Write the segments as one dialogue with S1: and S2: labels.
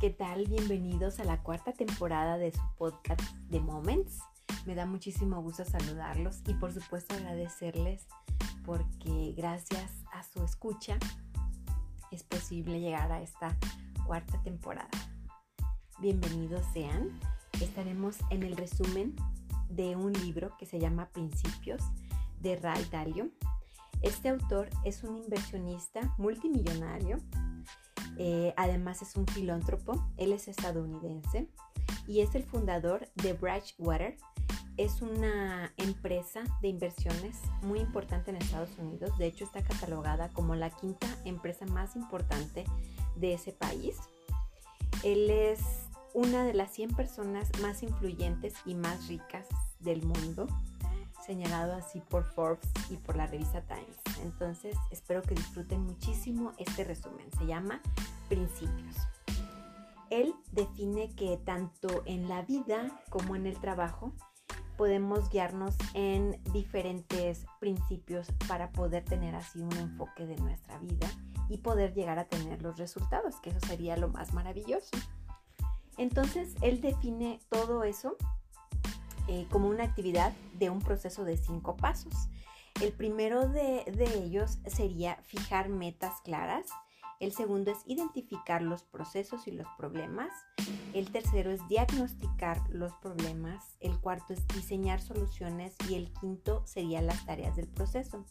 S1: ¿qué tal? Bienvenidos a la cuarta temporada de su podcast The Moments. Me da muchísimo gusto saludarlos y por supuesto agradecerles porque gracias a su escucha es posible llegar a esta cuarta temporada. Bienvenidos sean. Estaremos en el resumen de un libro que se llama Principios de Ray Dalio. Este autor es un inversionista multimillonario eh, además es un filántropo, él es estadounidense y es el fundador de Bridgewater. Es una empresa de inversiones muy importante en Estados Unidos. De hecho, está catalogada como la quinta empresa más importante de ese país. Él es una de las 100 personas más influyentes y más ricas del mundo, señalado así por Forbes y por la revista Times. Entonces, espero que disfruten muchísimo este resumen. Se llama Principios. Él define que tanto en la vida como en el trabajo podemos guiarnos en diferentes principios para poder tener así un enfoque de nuestra vida y poder llegar a tener los resultados, que eso sería lo más maravilloso. Entonces, él define todo eso eh, como una actividad de un proceso de cinco pasos. El primero de, ellos sería fijar metas claras. El segundo es identificar los procesos y los problemas. El tercero es diagnosticar los problemas. El cuarto es diseñar soluciones. Y el quinto sería las tareas del proceso.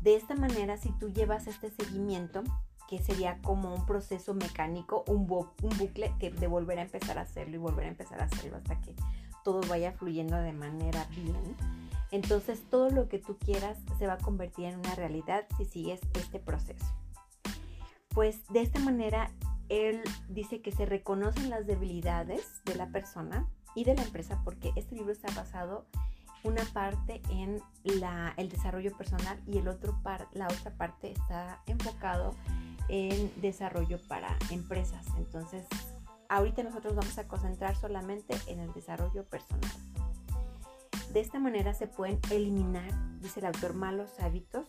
S1: De esta manera, si tú llevas este seguimiento, que sería como un proceso mecánico, un, un bucle que de volver a empezar a hacerlo y volver a empezar a hacerlo hasta que todo vaya fluyendo de manera bien entonces todo lo que tú quieras se va a convertir en una realidad si sigues este proceso. Pues de esta manera él dice que se reconocen las debilidades de la persona y de la empresa porque este libro está basado una parte en el desarrollo personal y el otro la otra parte está enfocado en desarrollo para empresas. Entonces, ahorita nosotros vamos a concentrar solamente en el desarrollo personal. De esta manera se pueden eliminar, dice el autor, malos hábitos.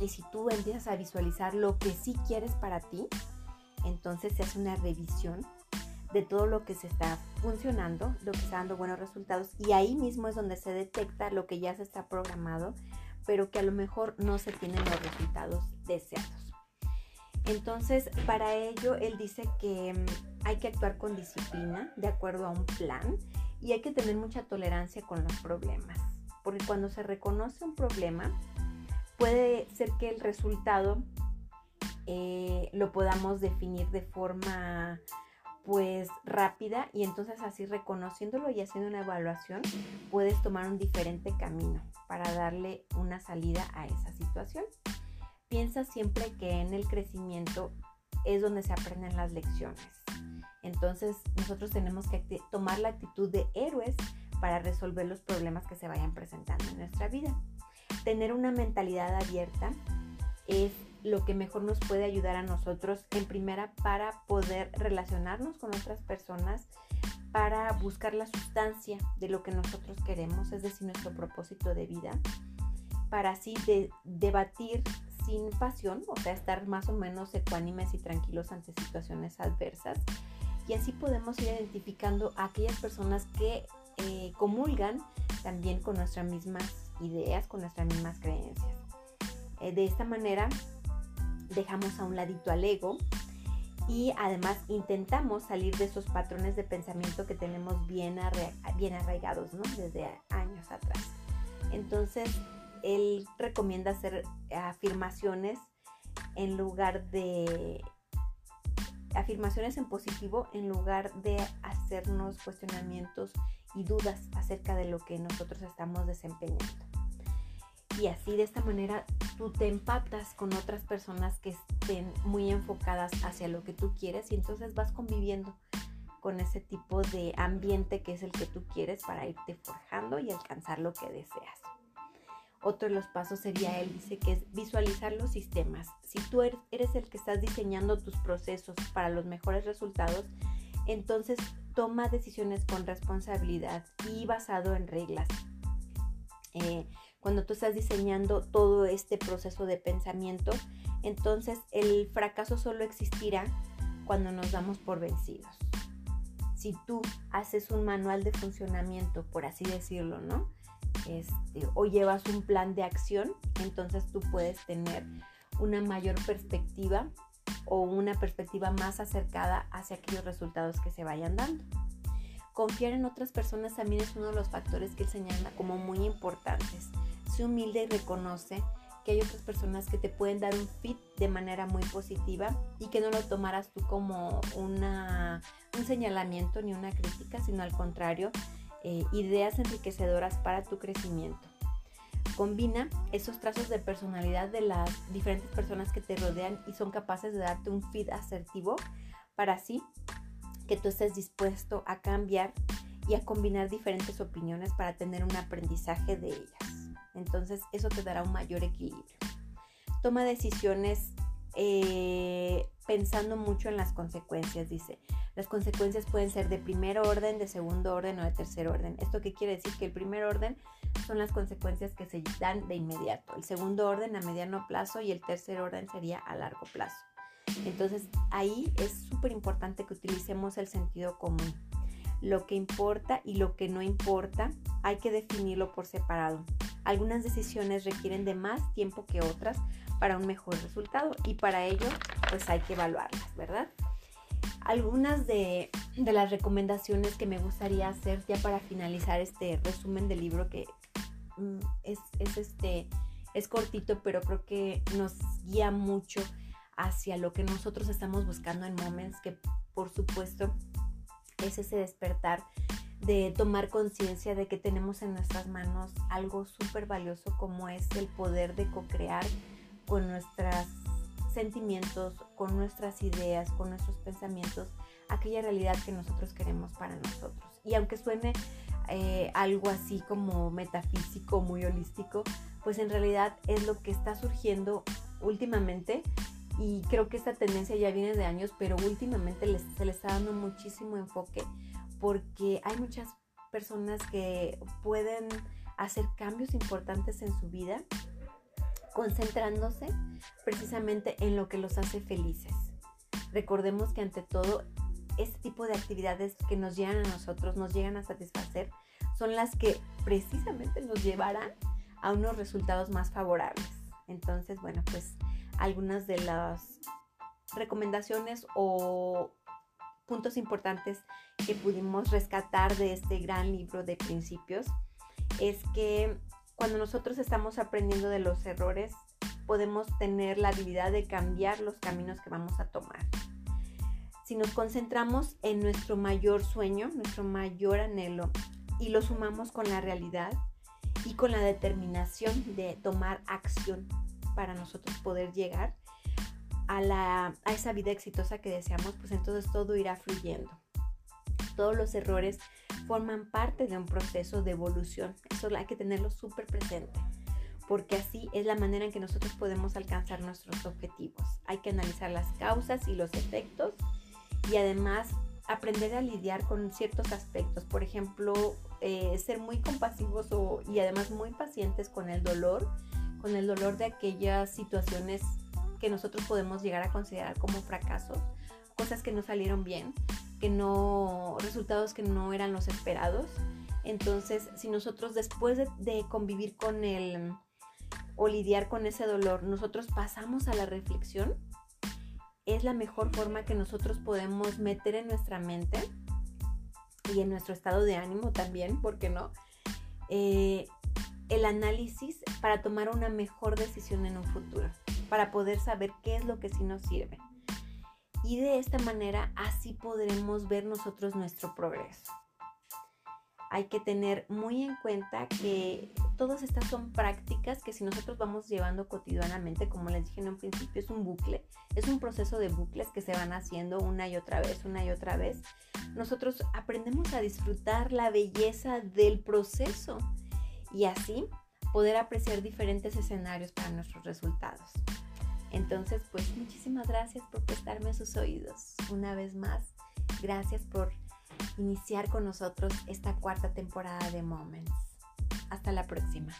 S1: Y si tú empiezas a visualizar lo que sí quieres para ti, entonces se hace una revisión de todo lo que se está funcionando, lo que está dando buenos resultados. Y ahí mismo es donde se detecta lo que ya se está programado, pero que a lo mejor no se tienen los resultados deseados. Entonces, para ello, él dice que mm, hay que actuar con disciplina, de acuerdo a un plan, y hay que tener mucha tolerancia con los problemas, porque cuando se reconoce un problema, puede ser que el resultado eh, lo podamos definir de forma pues rápida y entonces así reconociéndolo y haciendo una evaluación puedes tomar un diferente camino para darle una salida a esa situación. Piensa siempre que en el crecimiento es donde se aprenden las lecciones. Entonces nosotros tenemos que tomar la actitud de héroes para resolver los problemas que se vayan presentando en nuestra vida. Tener una mentalidad abierta es lo que mejor nos puede ayudar a nosotros en primera para poder relacionarnos con otras personas, para buscar la sustancia de lo que nosotros queremos, es decir, nuestro propósito de vida, para así debatir sin pasión, o sea, estar más o menos ecuánimes y tranquilos ante situaciones adversas y así podemos ir identificando a aquellas personas que eh, comulgan también con nuestras mismas ideas, con nuestras mismas creencias. Eh, de esta manera dejamos a un ladito al ego y además intentamos salir de esos patrones de pensamiento que tenemos bien, arraigados desde años atrás. Entonces, él recomienda hacer afirmaciones en lugar de afirmaciones en positivo en lugar de hacernos cuestionamientos y dudas acerca de lo que nosotros estamos desempeñando. Y así de esta manera tú te empatas con otras personas que estén muy enfocadas hacia lo que tú quieres y entonces vas conviviendo con ese tipo de ambiente que es el que tú quieres para irte forjando y alcanzar lo que deseas. Otro de los pasos sería, él dice que es visualizar los sistemas. Si tú er-, eres el que estás diseñando tus procesos para los mejores resultados, entonces toma decisiones con responsabilidad y basado en reglas. Eh, cuando tú estás diseñando todo este proceso de pensamiento, entonces el fracaso solo existirá cuando nos damos por vencidos. Si tú haces un manual de funcionamiento, por así decirlo, ¿no? Este, o llevas un plan de acción, entonces tú puedes tener una mayor perspectiva o una perspectiva más acercada hacia aquellos resultados que se vayan dando. Confiar en otras personas también es uno de los factores que él señala como muy importantes. Sé humilde y reconoce que hay otras personas que te pueden dar un fit de manera muy positiva y que no lo tomaras tú como una, un señalamiento ni una crítica, sino al contrario, eh, ideas enriquecedoras para tu crecimiento. Combina esos trazos de personalidad de las diferentes personas que te rodean y son capaces de darte un feed asertivo para así que tú estés dispuesto a cambiar y a combinar diferentes opiniones para tener un aprendizaje de ellas. Entonces eso te dará un mayor equilibrio. Toma decisiones eh, pensando mucho en las consecuencias, dice. Las consecuencias pueden ser de primer orden, de segundo orden o de tercer orden. ¿Esto qué quiere decir? Que el primer orden son las consecuencias que se dan de inmediato, el segundo orden a mediano plazo y el tercer orden sería a largo plazo. Entonces ahí es súper importante que utilicemos el sentido común. Lo que importa y lo que no importa hay que definirlo por separado. Algunas decisiones requieren de más tiempo que otras para un mejor resultado y para ello pues hay que evaluarlas, ¿verdad? Algunas de, las recomendaciones que me gustaría hacer ya para finalizar este resumen del libro que mm, es, este, es cortito pero creo que nos guía mucho hacia lo que nosotros estamos buscando en Moments que por supuesto es ese despertar de tomar conciencia de que tenemos en nuestras manos algo súper valioso como es el poder de co-crear con nuestros sentimientos, con nuestras ideas, con nuestros pensamientos, aquella realidad que nosotros queremos para nosotros. Y aunque suene eh, algo así como metafísico, muy holístico, pues en realidad es lo que está surgiendo últimamente y creo que esta tendencia ya viene de años, pero últimamente se le está dando muchísimo enfoque porque hay muchas personas que pueden hacer cambios importantes en su vida concentrándose precisamente en lo que los hace felices. Recordemos que ante todo, este tipo de actividades que nos llegan a nosotros, nos llegan a satisfacer, son las que precisamente nos llevarán a unos resultados más favorables. Entonces, bueno, pues algunas de las recomendaciones o puntos importantes que pudimos rescatar de este gran libro de principios es que cuando nosotros estamos aprendiendo de los errores, podemos tener la habilidad de cambiar los caminos que vamos a tomar. Si nos concentramos en nuestro mayor sueño, nuestro mayor anhelo, y lo sumamos con la realidad y con la determinación de tomar acción para nosotros poder llegar, a, esa vida exitosa que deseamos, pues entonces todo irá fluyendo. Todos los errores forman parte de un proceso de evolución. Eso hay que tenerlo súper presente, porque así es la manera en que nosotros podemos alcanzar nuestros objetivos. Hay que analizar las causas y los efectos y además aprender a lidiar con ciertos aspectos. Por ejemplo, eh, ser muy compasivos y además muy pacientes con el dolor, con el dolor de aquellas situaciones que nosotros podemos llegar a considerar como fracasos, cosas que no salieron bien, que no, resultados que no eran los esperados. Entonces, si nosotros después de, convivir con el o lidiar con ese dolor, nosotros pasamos a la reflexión, es la mejor forma que nosotros podemos meter en nuestra mente y en nuestro estado de ánimo también, ¿por qué no? Eh, el análisis para tomar una mejor decisión en un futuro para poder saber qué es lo que sí nos sirve. Y de esta manera así podremos ver nosotros nuestro progreso. Hay que tener muy en cuenta que todas estas son prácticas que si nosotros vamos llevando cotidianamente, como les dije en un principio, es un bucle, es un proceso de bucles que se van haciendo una y otra vez, una y otra vez. Nosotros aprendemos a disfrutar la belleza del proceso y así poder apreciar diferentes escenarios para nuestros resultados. Entonces, pues muchísimas gracias por prestarme sus oídos. Una vez más, gracias por iniciar con nosotros esta cuarta temporada de Moments. Hasta la próxima.